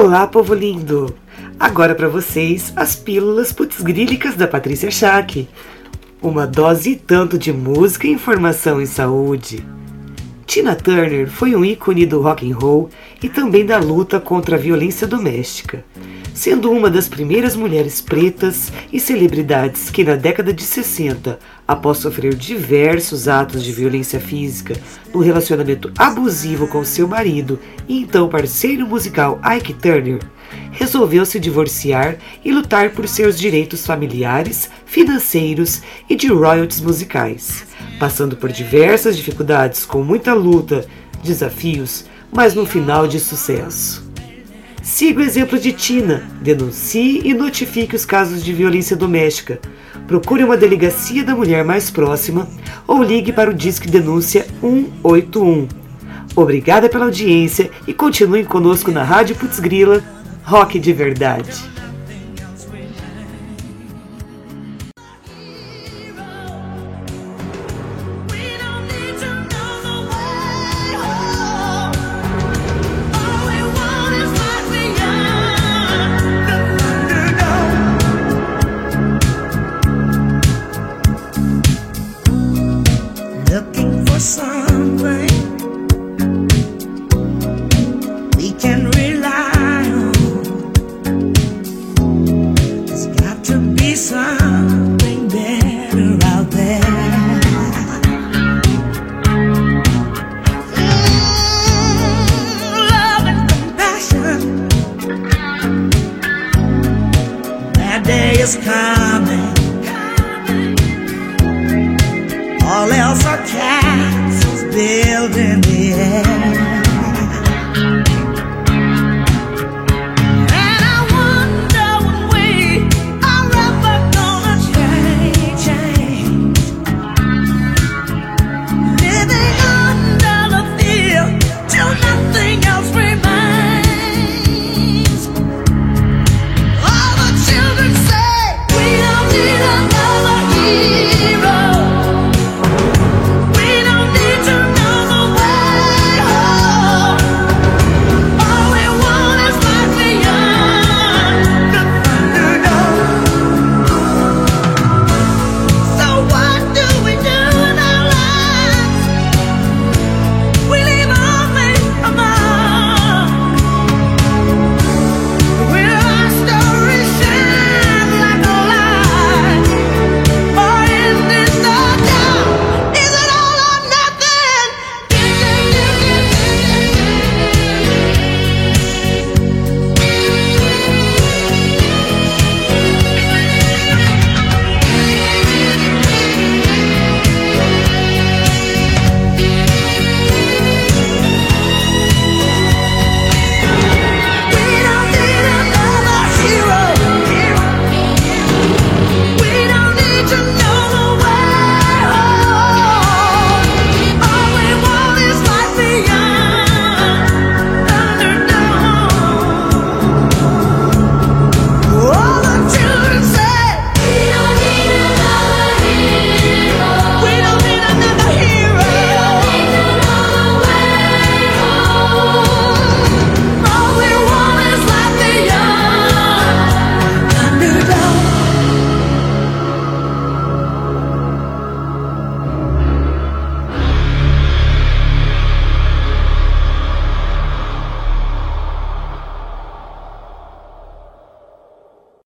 Olá, povo lindo! Agora para vocês as pílulas putzgrílicas da Patrícia Schack. Uma dose e tanto de música e informação em saúde. Tina Turner foi um ícone do rock and roll e também da luta contra a violência doméstica sendo uma das primeiras mulheres pretas e celebridades que, na década de 60, após sofrer diversos atos de violência física no relacionamento abusivo com seu marido e então parceiro musical Ike Turner, resolveu se divorciar e lutar por seus direitos familiares, financeiros e de royalties musicais, passando por diversas dificuldades com muita luta, desafios, mas no final de sucesso. Siga o exemplo de Tina, denuncie e notifique os casos de violência doméstica. Procure uma delegacia da mulher mais próxima ou ligue para o Disque Denúncia 181. Obrigada pela audiência e continue conosco na Rádio Putz Grila, Rock de Verdade. something better out there. Mm, love and compassion. That day is coming. All else are cast.